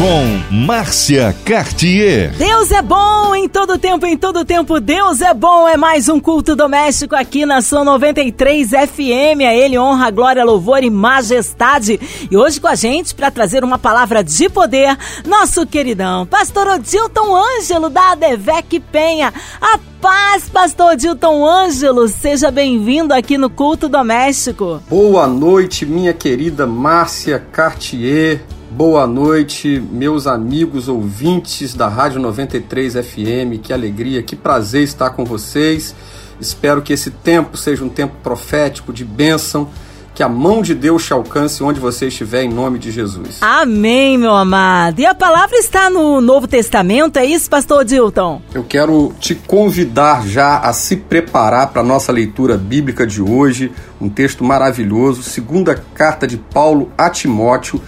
Com Márcia Cartier. Deus é bom em todo tempo, em todo tempo. Deus é bom. É mais um culto doméstico aqui na sua 93 FM. A Ele honra, glória, louvor e majestade. E hoje com a gente para trazer uma palavra de poder, nosso queridão, Pastor Odilton Ângelo da Adevec Penha. A paz, Pastor Dilton Ângelo. Seja bem-vindo aqui no Culto Doméstico. Boa noite, minha querida Márcia Cartier. Boa noite, meus amigos ouvintes da Rádio 93 FM. Que alegria, que prazer estar com vocês. Espero que esse tempo seja um tempo profético de bênção. Que a mão de Deus te alcance onde você estiver, em nome de Jesus. Amém, meu amado. E a palavra está no Novo Testamento, é isso, Pastor Dilton? Eu quero te convidar já a se preparar para a nossa leitura bíblica de hoje. Um texto maravilhoso, segunda carta de Paulo a Timóteo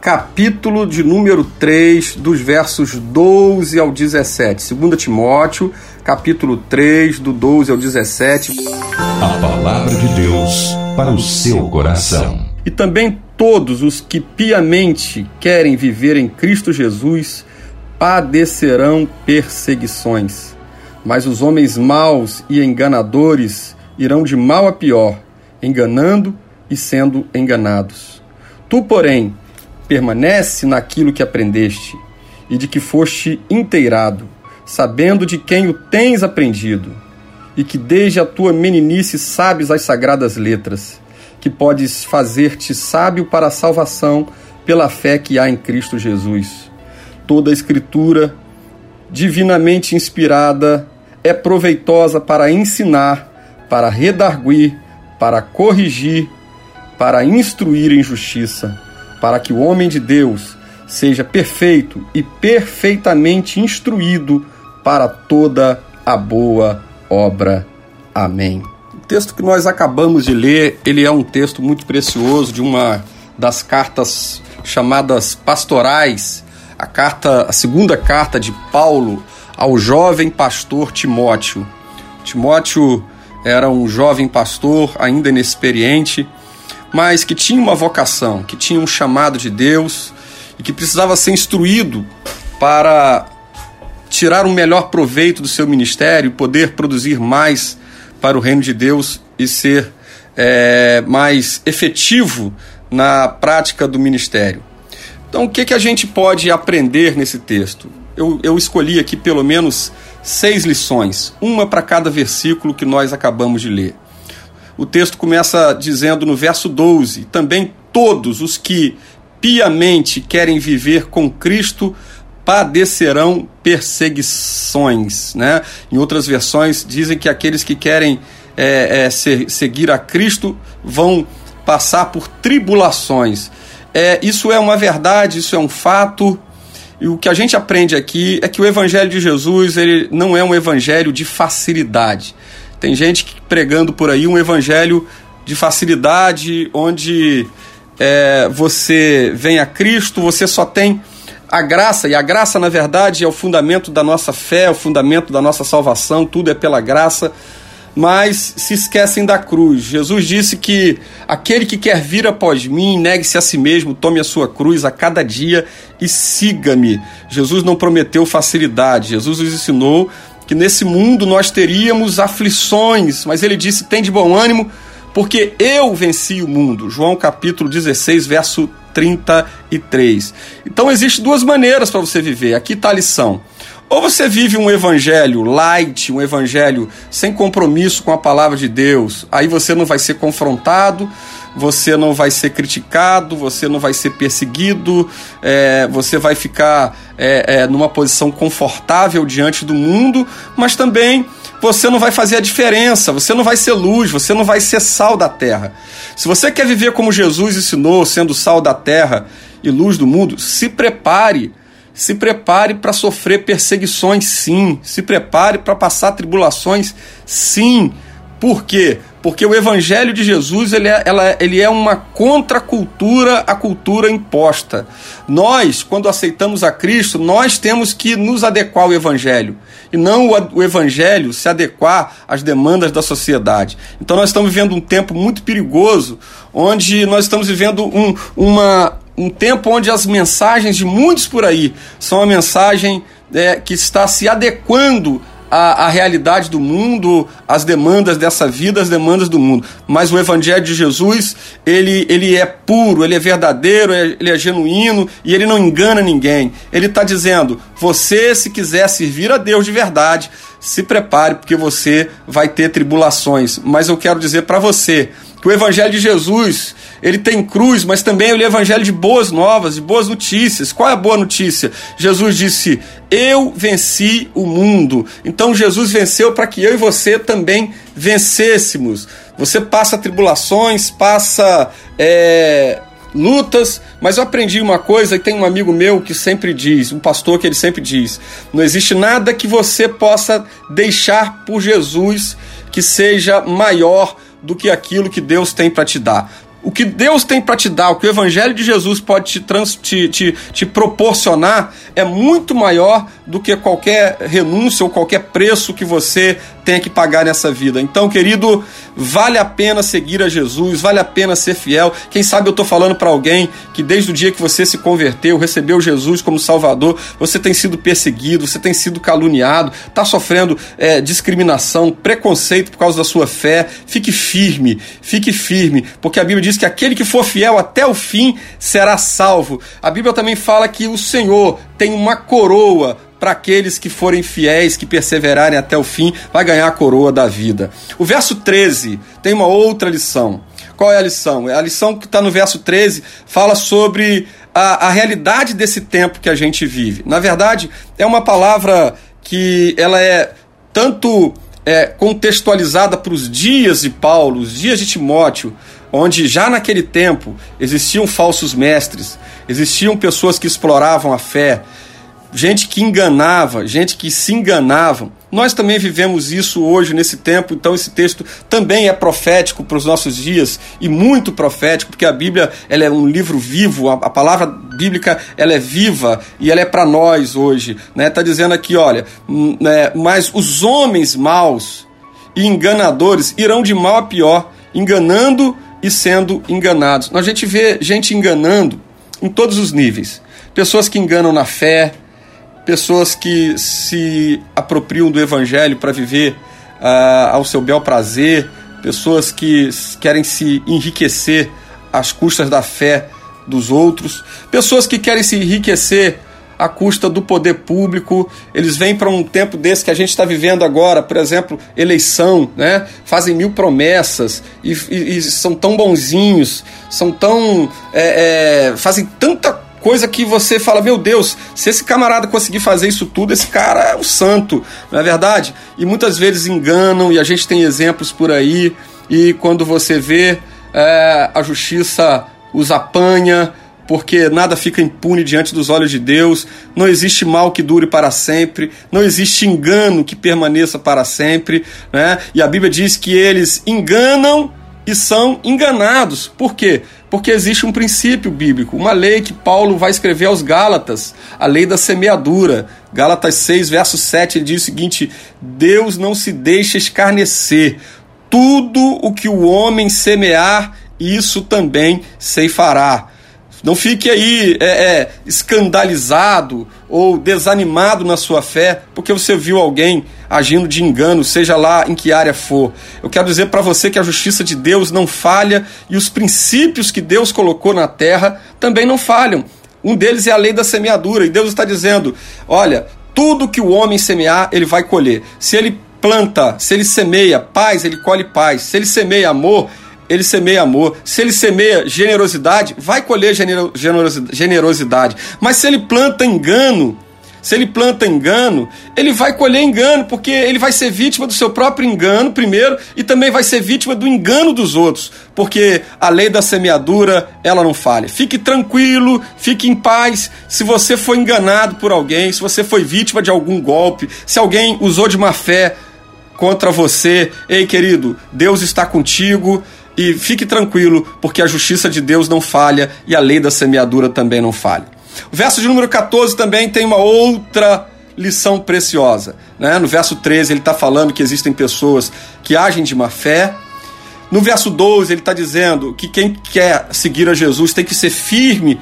capítulo de número 3, dos versos 12 ao 17. 2 Timóteo, capítulo 3, do 12 ao 17. A palavra de Deus para o seu coração. E também todos os que piamente querem viver em Cristo Jesus padecerão perseguições. Mas os homens maus e enganadores irão de mal a pior, enganando e sendo enganados. Tu, porém, permanece naquilo que aprendeste e de que foste inteirado, sabendo de quem o tens aprendido, e que desde a tua meninice sabes as sagradas letras, que podes fazer-te sábio para a salvação pela fé que há em Cristo Jesus. Toda a Escritura, divinamente inspirada, é proveitosa para ensinar, para redarguir, para corrigir, para instruir em justiça para que o homem de Deus seja perfeito e perfeitamente instruído para toda a boa obra. Amém. O texto que nós acabamos de ler, ele é um texto muito precioso de uma das cartas chamadas pastorais, a carta, a segunda carta de Paulo ao jovem pastor Timóteo. Timóteo era um jovem pastor ainda inexperiente, mas que tinha uma vocação, que tinha um chamado de Deus e que precisava ser instruído para tirar um melhor proveito do seu ministério, poder produzir mais para o reino de Deus e ser é, mais efetivo na prática do ministério. Então, o que, que a gente pode aprender nesse texto? Eu, eu escolhi aqui pelo menos seis lições, uma para cada versículo que nós acabamos de ler o texto começa dizendo no verso 12: Também todos os que piamente querem viver com Cristo padecerão perseguições. Né? Em outras versões, dizem que aqueles que querem é, é, ser, seguir a Cristo vão passar por tribulações. É, isso é uma verdade, isso é um fato. E o que a gente aprende aqui é que o Evangelho de Jesus ele não é um evangelho de facilidade. Tem gente pregando por aí um evangelho de facilidade, onde é, você vem a Cristo, você só tem a graça, e a graça, na verdade, é o fundamento da nossa fé, é o fundamento da nossa salvação, tudo é pela graça, mas se esquecem da cruz. Jesus disse que aquele que quer vir após mim, negue-se a si mesmo, tome a sua cruz a cada dia e siga-me. Jesus não prometeu facilidade, Jesus nos ensinou que nesse mundo nós teríamos aflições, mas ele disse: tem de bom ânimo, porque eu venci o mundo. João capítulo 16, verso 33. Então existem duas maneiras para você viver. Aqui está a lição. Ou você vive um evangelho light, um evangelho sem compromisso com a palavra de Deus, aí você não vai ser confrontado, você não vai ser criticado, você não vai ser perseguido, é, você vai ficar é, é, numa posição confortável diante do mundo, mas também você não vai fazer a diferença, você não vai ser luz, você não vai ser sal da terra. Se você quer viver como Jesus ensinou, sendo sal da terra e luz do mundo, se prepare. Se prepare para sofrer perseguições, sim. Se prepare para passar tribulações, sim. Por quê? porque o evangelho de Jesus ele é, ela, ele é uma contracultura à cultura imposta. Nós, quando aceitamos a Cristo, nós temos que nos adequar ao evangelho e não o, o evangelho se adequar às demandas da sociedade. Então nós estamos vivendo um tempo muito perigoso, onde nós estamos vivendo um, uma, um tempo onde as mensagens de muitos por aí são a mensagem é, que está se adequando a, a, realidade do mundo, as demandas dessa vida, as demandas do mundo. Mas o Evangelho de Jesus, ele, ele é puro, ele é verdadeiro, é, ele é genuíno e ele não engana ninguém. Ele está dizendo: você, se quiser servir a Deus de verdade, se prepare, porque você vai ter tribulações. Mas eu quero dizer para você que o Evangelho de Jesus ele tem cruz, mas também é evangelho de boas novas, de boas notícias. Qual é a boa notícia? Jesus disse: Eu venci o mundo. Então Jesus venceu para que eu e você também vencêssemos. Você passa tribulações, passa é, lutas, mas eu aprendi uma coisa e tem um amigo meu que sempre diz, um pastor que ele sempre diz: não existe nada que você possa deixar por Jesus que seja maior do que aquilo que Deus tem para te dar o que Deus tem para te dar, o que o Evangelho de Jesus pode te, trans, te, te, te, proporcionar, é muito maior do que qualquer renúncia ou qualquer preço que você tenha que pagar nessa vida. Então, querido, vale a pena seguir a Jesus, vale a pena ser fiel. Quem sabe eu estou falando para alguém que desde o dia que você se converteu, recebeu Jesus como Salvador, você tem sido perseguido, você tem sido caluniado, está sofrendo é, discriminação, preconceito por causa da sua fé. Fique firme, fique firme, porque a Bíblia diz que aquele que for fiel até o fim será salvo. A Bíblia também fala que o Senhor tem uma coroa para aqueles que forem fiéis, que perseverarem até o fim, vai ganhar a coroa da vida. O verso 13 tem uma outra lição. Qual é a lição? É a lição que está no verso 13, fala sobre a, a realidade desse tempo que a gente vive. Na verdade, é uma palavra que ela é tanto é, contextualizada para os dias de Paulo, os dias de Timóteo, onde já naquele tempo existiam falsos mestres, existiam pessoas que exploravam a fé, gente que enganava, gente que se enganavam. Nós também vivemos isso hoje, nesse tempo, então esse texto também é profético para os nossos dias e muito profético, porque a Bíblia ela é um livro vivo, a, a palavra bíblica ela é viva e ela é para nós hoje. Está né? Tá dizendo aqui, olha, hum, né, mas os homens maus e enganadores irão de mal a pior, enganando e sendo enganados. A gente vê gente enganando em todos os níveis. Pessoas que enganam na fé, pessoas que se apropriam do evangelho para viver uh, ao seu bel prazer, pessoas que querem se enriquecer às custas da fé dos outros, pessoas que querem se enriquecer à custa do poder público. Eles vêm para um tempo desse que a gente está vivendo agora, por exemplo, eleição, né? Fazem mil promessas e, e, e são tão bonzinhos, são tão. É, é, fazem tanta coisa que você fala, meu Deus, se esse camarada conseguir fazer isso tudo, esse cara é o santo, não é verdade? E muitas vezes enganam, e a gente tem exemplos por aí, e quando você vê, é, a justiça os apanha, porque nada fica impune diante dos olhos de Deus, não existe mal que dure para sempre, não existe engano que permaneça para sempre, né? E a Bíblia diz que eles enganam e são enganados. Por quê? Porque existe um princípio bíblico, uma lei que Paulo vai escrever aos Gálatas, a lei da semeadura. Gálatas 6, verso 7, ele diz o seguinte: Deus não se deixa escarnecer. Tudo o que o homem semear, isso também ceifará. Não fique aí é, é, escandalizado ou desanimado na sua fé porque você viu alguém agindo de engano, seja lá em que área for. Eu quero dizer para você que a justiça de Deus não falha e os princípios que Deus colocou na terra também não falham. Um deles é a lei da semeadura e Deus está dizendo: olha, tudo que o homem semear, ele vai colher. Se ele planta, se ele semeia paz, ele colhe paz. Se ele semeia amor, ele semeia amor. Se ele semeia generosidade, vai colher generosidade. Mas se ele planta engano, se ele planta engano, ele vai colher engano, porque ele vai ser vítima do seu próprio engano, primeiro, e também vai ser vítima do engano dos outros, porque a lei da semeadura, ela não falha. Fique tranquilo, fique em paz. Se você foi enganado por alguém, se você foi vítima de algum golpe, se alguém usou de má fé contra você. Ei, querido, Deus está contigo e fique tranquilo, porque a justiça de Deus não falha e a lei da semeadura também não falha. O verso de número 14 também tem uma outra lição preciosa. Né? No verso 13, ele está falando que existem pessoas que agem de má fé. No verso 12, ele está dizendo que quem quer seguir a Jesus tem que ser firme,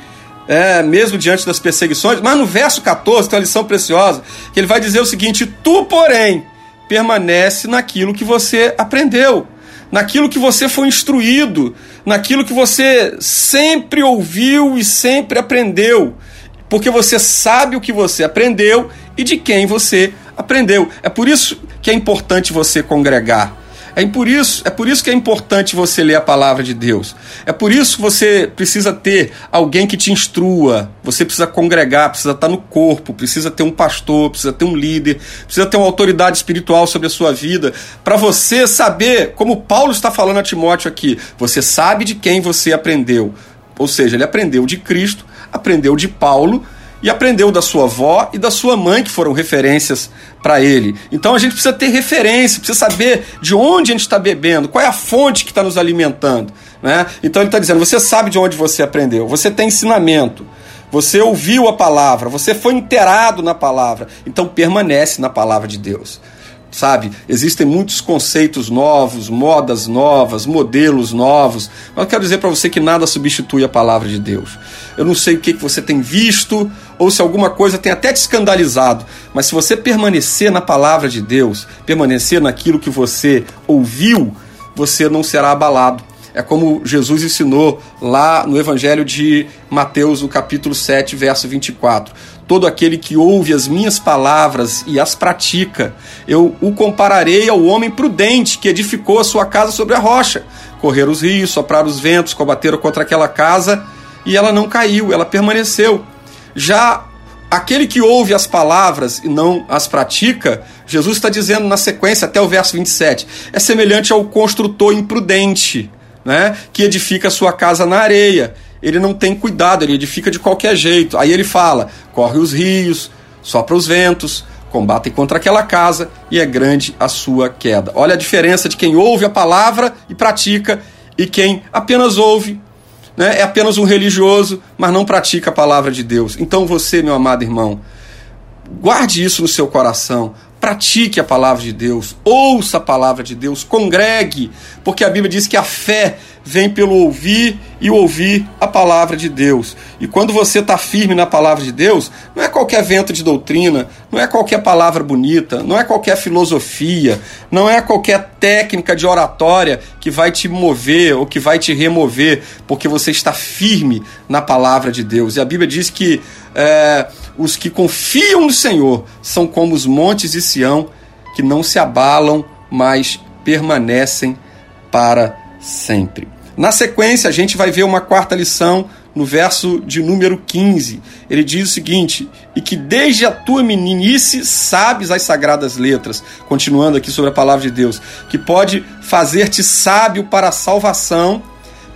é, mesmo diante das perseguições. Mas no verso 14 tem uma lição preciosa, que ele vai dizer o seguinte: Tu, porém, permanece naquilo que você aprendeu, naquilo que você foi instruído, naquilo que você sempre ouviu e sempre aprendeu porque você sabe o que você aprendeu e de quem você aprendeu. É por isso que é importante você congregar. É por isso, é por isso que é importante você ler a palavra de Deus. É por isso que você precisa ter alguém que te instrua. Você precisa congregar, precisa estar no corpo, precisa ter um pastor, precisa ter um líder, precisa ter uma autoridade espiritual sobre a sua vida, para você saber, como Paulo está falando a Timóteo aqui, você sabe de quem você aprendeu. Ou seja, ele aprendeu de Cristo, aprendeu de Paulo e aprendeu da sua avó e da sua mãe, que foram referências para ele. Então a gente precisa ter referência, precisa saber de onde a gente está bebendo, qual é a fonte que está nos alimentando. Né? Então ele está dizendo: você sabe de onde você aprendeu, você tem ensinamento, você ouviu a palavra, você foi inteirado na palavra, então permanece na palavra de Deus sabe? Existem muitos conceitos novos, modas novas, modelos novos. Mas eu quero dizer para você que nada substitui a palavra de Deus. Eu não sei o que você tem visto ou se alguma coisa tem até te escandalizado, mas se você permanecer na palavra de Deus, permanecer naquilo que você ouviu, você não será abalado. É como Jesus ensinou lá no Evangelho de Mateus, no capítulo 7, verso 24 todo aquele que ouve as minhas palavras e as pratica, eu o compararei ao homem prudente que edificou a sua casa sobre a rocha. Correr os rios, soprar os ventos, combateram contra aquela casa e ela não caiu, ela permaneceu. Já aquele que ouve as palavras e não as pratica, Jesus está dizendo na sequência, até o verso 27, é semelhante ao construtor imprudente, né, que edifica sua casa na areia ele não tem cuidado, ele edifica de qualquer jeito. Aí ele fala: corre os rios, sopra os ventos, combatem contra aquela casa e é grande a sua queda. Olha a diferença de quem ouve a palavra e pratica e quem apenas ouve, né, é apenas um religioso, mas não pratica a palavra de Deus. Então você, meu amado irmão, guarde isso no seu coração pratique a palavra de Deus, ouça a palavra de Deus, congregue, porque a Bíblia diz que a fé vem pelo ouvir e ouvir a palavra de Deus. E quando você está firme na palavra de Deus, não é qualquer vento de doutrina, não é qualquer palavra bonita, não é qualquer filosofia, não é qualquer técnica de oratória que vai te mover ou que vai te remover, porque você está firme na palavra de Deus. E a Bíblia diz que. É, os que confiam no Senhor são como os montes de Sião, que não se abalam, mas permanecem para sempre. Na sequência, a gente vai ver uma quarta lição no verso de número 15. Ele diz o seguinte: E que desde a tua meninice sabes as sagradas letras, continuando aqui sobre a palavra de Deus, que pode fazer-te sábio para a salvação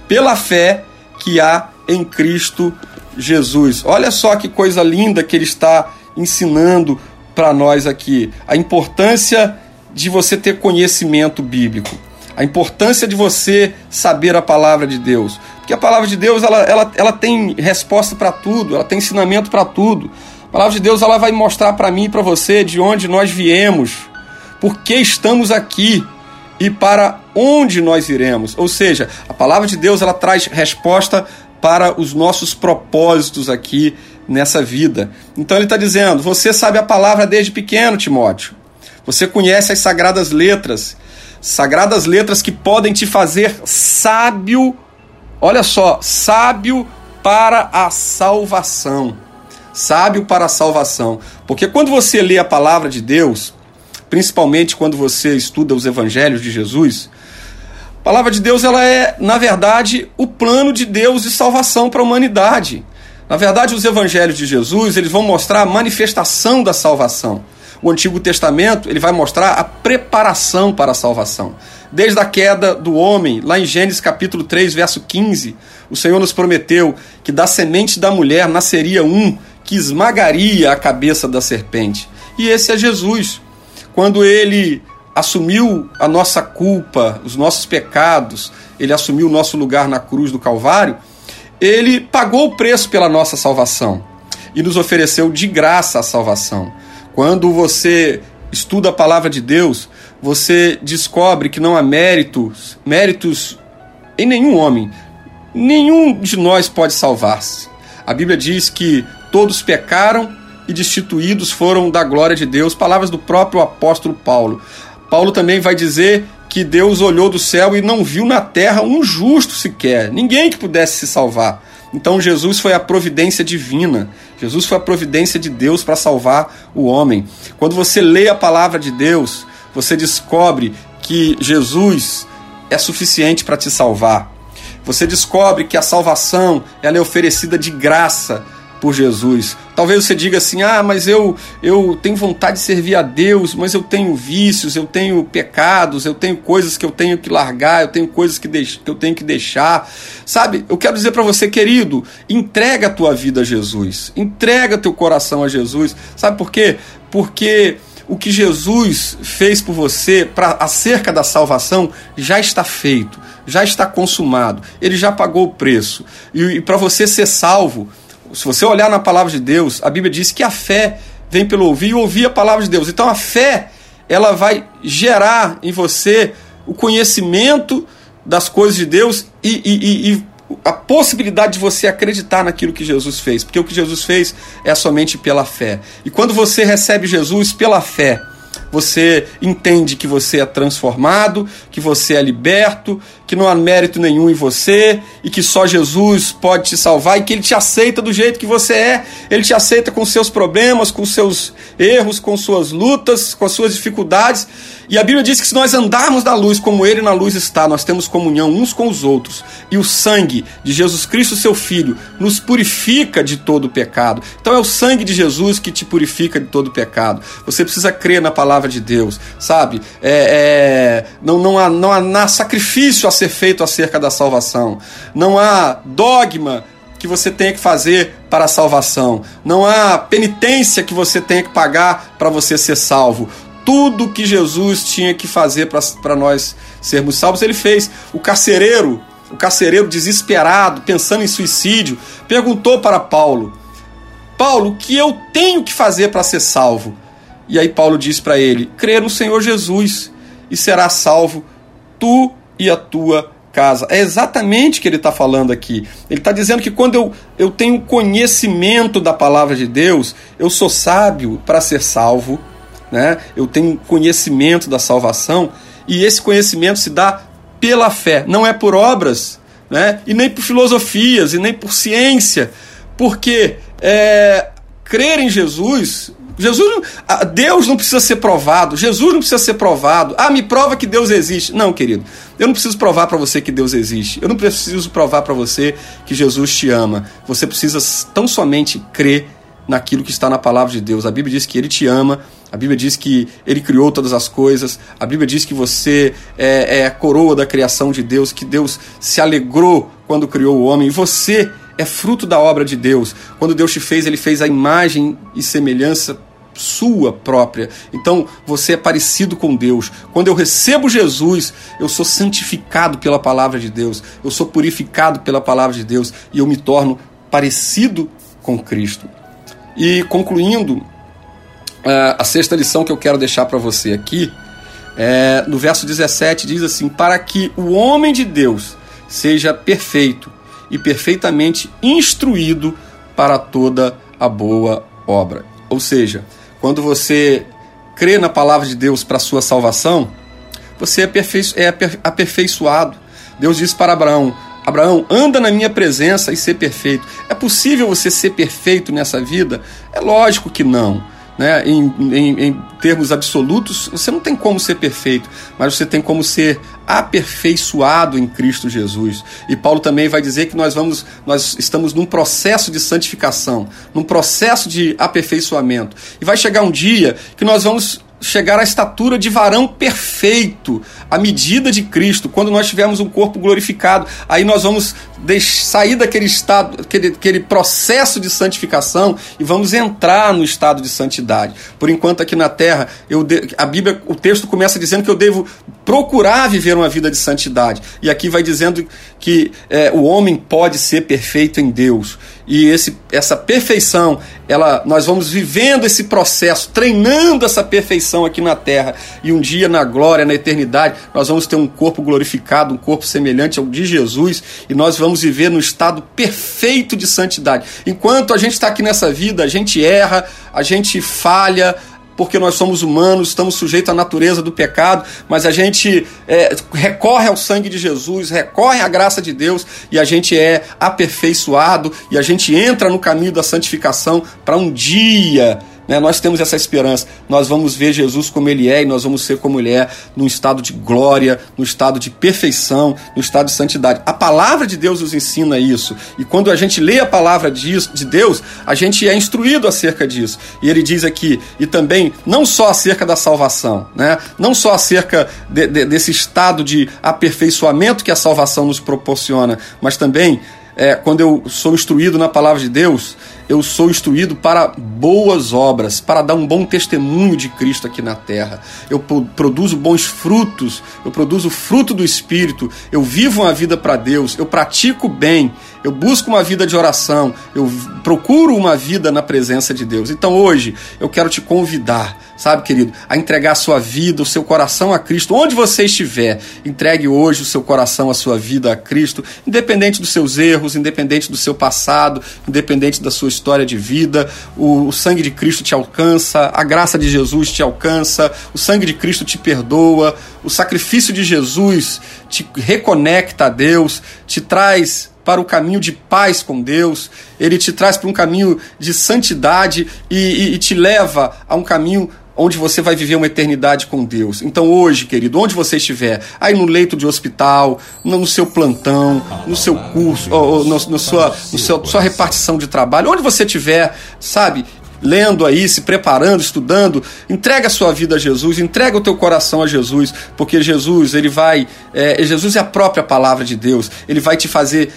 pela fé que há em Cristo Jesus. Olha só que coisa linda que ele está ensinando para nós aqui. A importância de você ter conhecimento bíblico. A importância de você saber a palavra de Deus. Porque a palavra de Deus ela, ela, ela tem resposta para tudo, ela tem ensinamento para tudo. A palavra de Deus ela vai mostrar para mim e para você de onde nós viemos, por que estamos aqui e para onde nós iremos. Ou seja, a palavra de Deus ela traz resposta para os nossos propósitos aqui nessa vida. Então ele está dizendo: você sabe a palavra desde pequeno, Timóteo. Você conhece as sagradas letras, sagradas letras que podem te fazer sábio. Olha só, sábio para a salvação. Sábio para a salvação. Porque quando você lê a palavra de Deus, principalmente quando você estuda os evangelhos de Jesus, a palavra de Deus ela é, na verdade, o plano de Deus de salvação para a humanidade. Na verdade, os evangelhos de Jesus, eles vão mostrar a manifestação da salvação. O Antigo Testamento, ele vai mostrar a preparação para a salvação. Desde a queda do homem, lá em Gênesis capítulo 3, verso 15, o Senhor nos prometeu que da semente da mulher nasceria um que esmagaria a cabeça da serpente. E esse é Jesus. Quando ele assumiu a nossa culpa, os nossos pecados, ele assumiu o nosso lugar na cruz do Calvário, ele pagou o preço pela nossa salvação e nos ofereceu de graça a salvação. Quando você estuda a palavra de Deus, você descobre que não há méritos, méritos em nenhum homem. Nenhum de nós pode salvar-se. A Bíblia diz que todos pecaram e destituídos foram da glória de Deus. Palavras do próprio apóstolo Paulo. Paulo também vai dizer que Deus olhou do céu e não viu na terra um justo sequer, ninguém que pudesse se salvar. Então Jesus foi a providência divina. Jesus foi a providência de Deus para salvar o homem. Quando você lê a palavra de Deus, você descobre que Jesus é suficiente para te salvar. Você descobre que a salvação ela é oferecida de graça por Jesus. Talvez você diga assim: "Ah, mas eu eu tenho vontade de servir a Deus, mas eu tenho vícios, eu tenho pecados, eu tenho coisas que eu tenho que largar, eu tenho coisas que, que eu tenho que deixar". Sabe? Eu quero dizer para você, querido, entrega a tua vida a Jesus. Entrega teu coração a Jesus. Sabe por quê? Porque o que Jesus fez por você para acerca da salvação já está feito, já está consumado. Ele já pagou o preço. E, e para você ser salvo, se você olhar na palavra de Deus, a Bíblia diz que a fé vem pelo ouvir e ouvir a palavra de Deus. Então a fé, ela vai gerar em você o conhecimento das coisas de Deus e, e, e, a possibilidade de você acreditar naquilo que Jesus fez, porque o que Jesus fez é somente pela fé. E quando você recebe Jesus pela fé, você entende que você é transformado, que você é liberto, que não há mérito nenhum em você e que só Jesus pode te salvar e que ele te aceita do jeito que você é. Ele te aceita com seus problemas, com seus erros, com suas lutas, com as suas dificuldades. E a Bíblia diz que se nós andarmos na luz como ele na luz está, nós temos comunhão uns com os outros. E o sangue de Jesus Cristo, seu Filho, nos purifica de todo pecado. Então é o sangue de Jesus que te purifica de todo pecado. Você precisa crer na palavra de Deus, sabe? É, é, não, não, há, não há sacrifício a ser feito acerca da salvação. Não há dogma que você tenha que fazer para a salvação. Não há penitência que você tenha que pagar para você ser salvo tudo que Jesus tinha que fazer para nós sermos salvos, ele fez. O carcereiro, o carcereiro desesperado, pensando em suicídio, perguntou para Paulo: Paulo, o que eu tenho que fazer para ser salvo? E aí Paulo diz para ele: crer no Senhor Jesus e será salvo tu e a tua casa. É exatamente o que ele está falando aqui. Ele está dizendo que quando eu, eu tenho conhecimento da palavra de Deus, eu sou sábio para ser salvo né? eu tenho conhecimento da salvação, e esse conhecimento se dá pela fé, não é por obras, né? e nem por filosofias, e nem por ciência, porque é, crer em Jesus. Jesus, Deus não precisa ser provado, Jesus não precisa ser provado. Ah, me prova que Deus existe. Não, querido, eu não preciso provar para você que Deus existe. Eu não preciso provar para você que Jesus te ama. Você precisa tão somente crer naquilo que está na palavra de Deus. A Bíblia diz que Ele te ama a Bíblia diz que Ele criou todas as coisas. A Bíblia diz que você é, é a coroa da criação de Deus, que Deus se alegrou quando criou o homem. E você é fruto da obra de Deus. Quando Deus te fez, Ele fez a imagem e semelhança sua própria. Então você é parecido com Deus. Quando eu recebo Jesus, eu sou santificado pela palavra de Deus, eu sou purificado pela palavra de Deus e eu me torno parecido com Cristo. E concluindo, é, a sexta lição que eu quero deixar para você aqui, é, no verso 17, diz assim: Para que o homem de Deus seja perfeito e perfeitamente instruído para toda a boa obra. Ou seja, quando você crê na palavra de Deus para sua salvação, você é, é aperfeiçoado. Deus disse para Abraão: Abraão, anda na minha presença e ser perfeito. É possível você ser perfeito nessa vida? É lógico que não né, em, em, em, termos absolutos, você não tem como ser perfeito, mas você tem como ser aperfeiçoado em Cristo Jesus. E Paulo também vai dizer que nós vamos, nós estamos num processo de santificação, num processo de aperfeiçoamento. E vai chegar um dia que nós vamos chegar à estatura de varão perfeito, à medida de Cristo, quando nós tivermos um corpo glorificado. Aí nós vamos sair daquele estado, aquele, aquele processo de santificação e vamos entrar no estado de santidade. Por enquanto, aqui na terra, eu de, a Bíblia, o texto começa dizendo que eu devo procurar viver uma vida de santidade. E aqui vai dizendo que é, o homem pode ser perfeito em Deus. E esse, essa perfeição, ela, nós vamos vivendo esse processo, treinando essa perfeição aqui na terra. E um dia, na glória, na eternidade, nós vamos ter um corpo glorificado, um corpo semelhante ao de Jesus. E nós vamos viver no estado perfeito de santidade. Enquanto a gente está aqui nessa vida, a gente erra, a gente falha, porque nós somos humanos, estamos sujeitos à natureza do pecado, mas a gente é, recorre ao sangue de Jesus, recorre à graça de Deus e a gente é aperfeiçoado e a gente entra no caminho da santificação para um dia né? Nós temos essa esperança. Nós vamos ver Jesus como Ele é e nós vamos ser como Ele é, num estado de glória, no estado de perfeição, no estado de santidade. A palavra de Deus nos ensina isso. E quando a gente lê a palavra de Deus, a gente é instruído acerca disso. E ele diz aqui, e também não só acerca da salvação, né? não só acerca de, de, desse estado de aperfeiçoamento que a salvação nos proporciona, mas também é, quando eu sou instruído na palavra de Deus, eu sou instruído para boas obras, para dar um bom testemunho de Cristo aqui na terra. Eu produzo bons frutos, eu produzo fruto do Espírito, eu vivo uma vida para Deus, eu pratico bem, eu busco uma vida de oração, eu procuro uma vida na presença de Deus. Então hoje eu quero te convidar, sabe, querido, a entregar a sua vida, o seu coração a Cristo, onde você estiver. Entregue hoje o seu coração, a sua vida a Cristo, independente dos seus erros, independente do seu passado, independente da sua história de vida. O, o sangue de Cristo te alcança, a graça de Jesus te alcança, o sangue de Cristo te perdoa, o sacrifício de Jesus te reconecta a Deus, te traz para o caminho de paz com Deus, ele te traz para um caminho de santidade e, e, e te leva a um caminho onde você vai viver uma eternidade com Deus. Então hoje, querido, onde você estiver, aí no leito de hospital, no seu plantão, no seu curso, ou, ou no, no sua, no seu, sua repartição de trabalho, onde você estiver, sabe, lendo aí, se preparando, estudando, entrega a sua vida a Jesus, entrega o teu coração a Jesus, porque Jesus, ele vai, é, Jesus é a própria palavra de Deus, ele vai te fazer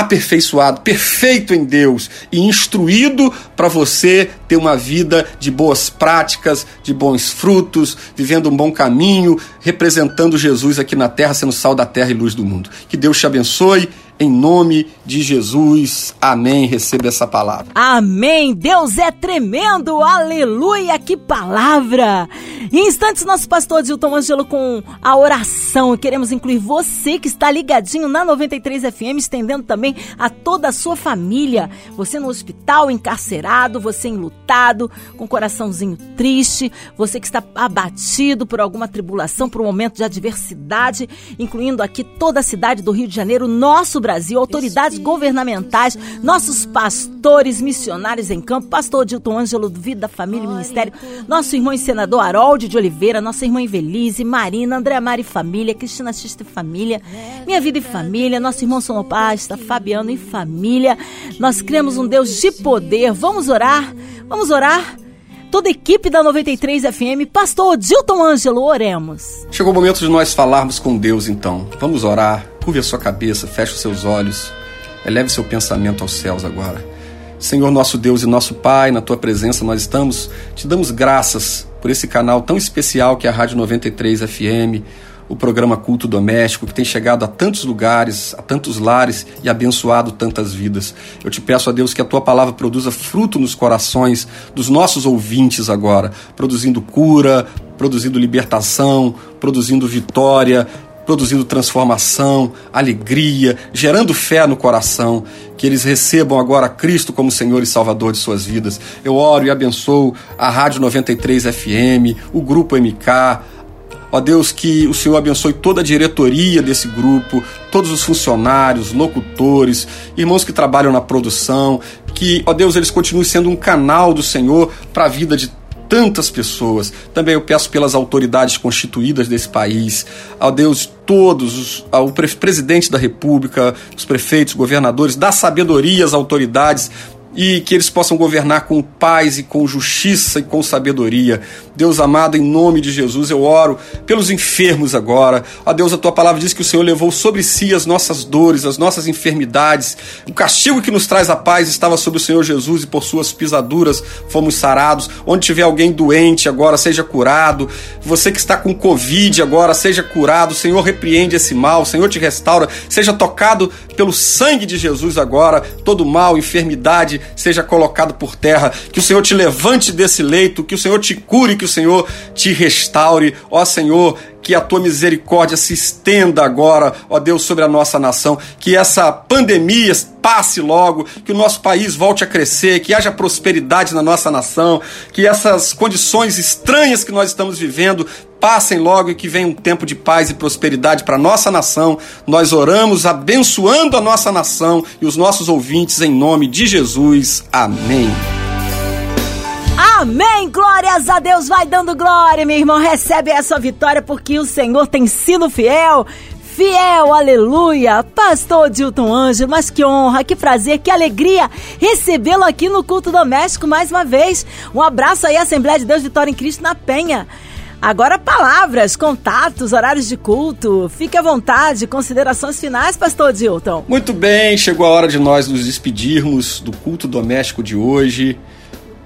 aperfeiçoado, perfeito em Deus e instruído para você ter uma vida de boas práticas, de bons frutos, vivendo um bom caminho, representando Jesus aqui na terra, sendo sal da terra e luz do mundo. Que Deus te abençoe em nome de Jesus. Amém. Receba essa palavra. Amém. Deus é tremendo. Aleluia. Que palavra. Em instantes, nosso pastor Dilton Angelo com a oração. Queremos incluir você que está ligadinho na 93 FM, estendendo também a toda a sua família. Você no hospital, encarcerado, você enlutado, com coraçãozinho triste, você que está abatido por alguma tribulação, por um momento de adversidade, incluindo aqui toda a cidade do Rio de Janeiro, nosso Brasil, autoridades governamentais, nossos pastores, missionários em campo, pastor Dilton Ângelo do Vida, Família e Ministério, nosso irmão e senador Harold de Oliveira, nossa irmã Evelise, Marina, André Mari Família, Cristina Xista e Família, Minha Vida e Família, nosso irmão Sonopasta, Fabiano e Família. Nós cremos um Deus de poder. Vamos orar? Vamos orar? toda a equipe da 93 FM, Pastor Dilton Ângelo, oremos. Chegou o momento de nós falarmos com Deus, então. Vamos orar. Curve a sua cabeça, feche os seus olhos, eleve seu pensamento aos céus agora. Senhor nosso Deus e nosso Pai, na tua presença nós estamos, te damos graças por esse canal tão especial que é a Rádio 93 FM, o programa Culto Doméstico, que tem chegado a tantos lugares, a tantos lares e abençoado tantas vidas. Eu te peço a Deus que a tua palavra produza fruto nos corações dos nossos ouvintes agora, produzindo cura, produzindo libertação, produzindo vitória, produzindo transformação, alegria, gerando fé no coração, que eles recebam agora Cristo como Senhor e Salvador de suas vidas. Eu oro e abençoo a Rádio 93 FM, o Grupo MK, Ó Deus, que o Senhor abençoe toda a diretoria desse grupo, todos os funcionários, locutores, irmãos que trabalham na produção, que, ó Deus, eles continuem sendo um canal do Senhor para a vida de tantas pessoas. Também eu peço pelas autoridades constituídas desse país, ao Deus, todos, ao presidente da República, os prefeitos, governadores, dá sabedoria às autoridades e que eles possam governar com paz e com justiça e com sabedoria. Deus amado, em nome de Jesus, eu oro pelos enfermos agora. Ó Deus, a tua palavra diz que o Senhor levou sobre si as nossas dores, as nossas enfermidades. O castigo que nos traz a paz estava sobre o Senhor Jesus e por suas pisaduras fomos sarados. Onde tiver alguém doente agora, seja curado. Você que está com Covid agora, seja curado. O Senhor repreende esse mal, o Senhor te restaura. Seja tocado pelo sangue de Jesus agora. Todo mal, enfermidade, seja colocado por terra. Que o Senhor te levante desse leito, que o Senhor te cure, que o Senhor te restaure. Ó Senhor, que a tua misericórdia se estenda agora, ó Deus, sobre a nossa nação, que essa pandemia passe logo, que o nosso país volte a crescer, que haja prosperidade na nossa nação, que essas condições estranhas que nós estamos vivendo passem logo e que venha um tempo de paz e prosperidade para a nossa nação. Nós oramos abençoando a nossa nação e os nossos ouvintes em nome de Jesus. Amém. Amém! Glórias a Deus, vai dando glória, meu irmão. Recebe essa vitória porque o Senhor tem sido fiel. Fiel, aleluia! Pastor Dilton Anjo, mas que honra, que prazer, que alegria recebê-lo aqui no culto doméstico mais uma vez. Um abraço aí, Assembleia de Deus Vitória em Cristo na Penha. Agora, palavras, contatos, horários de culto. Fique à vontade, considerações finais, Pastor Dilton. Muito bem, chegou a hora de nós nos despedirmos do culto doméstico de hoje.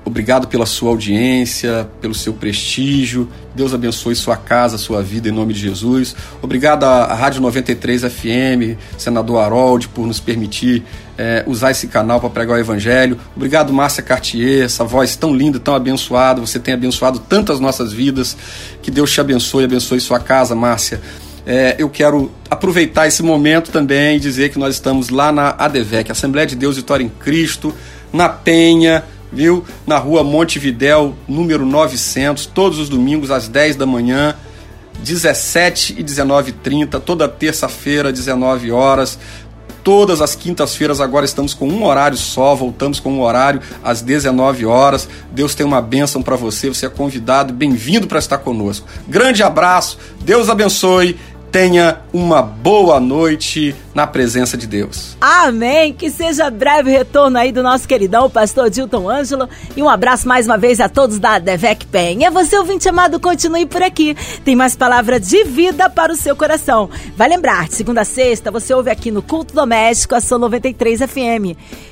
Obrigado pela sua audiência, pelo seu prestígio. Deus abençoe sua casa, sua vida, em nome de Jesus. Obrigado à Rádio 93 FM, senador Harold, por nos permitir é, usar esse canal para pregar o Evangelho. Obrigado, Márcia Cartier, essa voz tão linda, tão abençoada. Você tem abençoado tantas nossas vidas. Que Deus te abençoe, abençoe sua casa, Márcia. É, eu quero aproveitar esse momento também e dizer que nós estamos lá na ADVEC, Assembleia de Deus Vitória em Cristo, na Penha, viu? Na rua Montevidéu, número 900, todos os domingos às 10 da manhã, 17 e 19h30, toda terça-feira, 19 horas. Todas as quintas-feiras agora estamos com um horário só, voltamos com um horário às 19 horas. Deus tem uma bênção para você, você é convidado, bem-vindo para estar conosco. Grande abraço, Deus abençoe tenha uma boa noite na presença de Deus. Amém. Que seja breve retorno aí do nosso queridão, pastor Dilton Ângelo. E um abraço mais uma vez a todos da Devec Pen. É você, ouvinte amado, continue por aqui. Tem mais palavra de vida para o seu coração. Vai lembrar, segunda a sexta, você ouve aqui no Culto Doméstico, a São 93 FM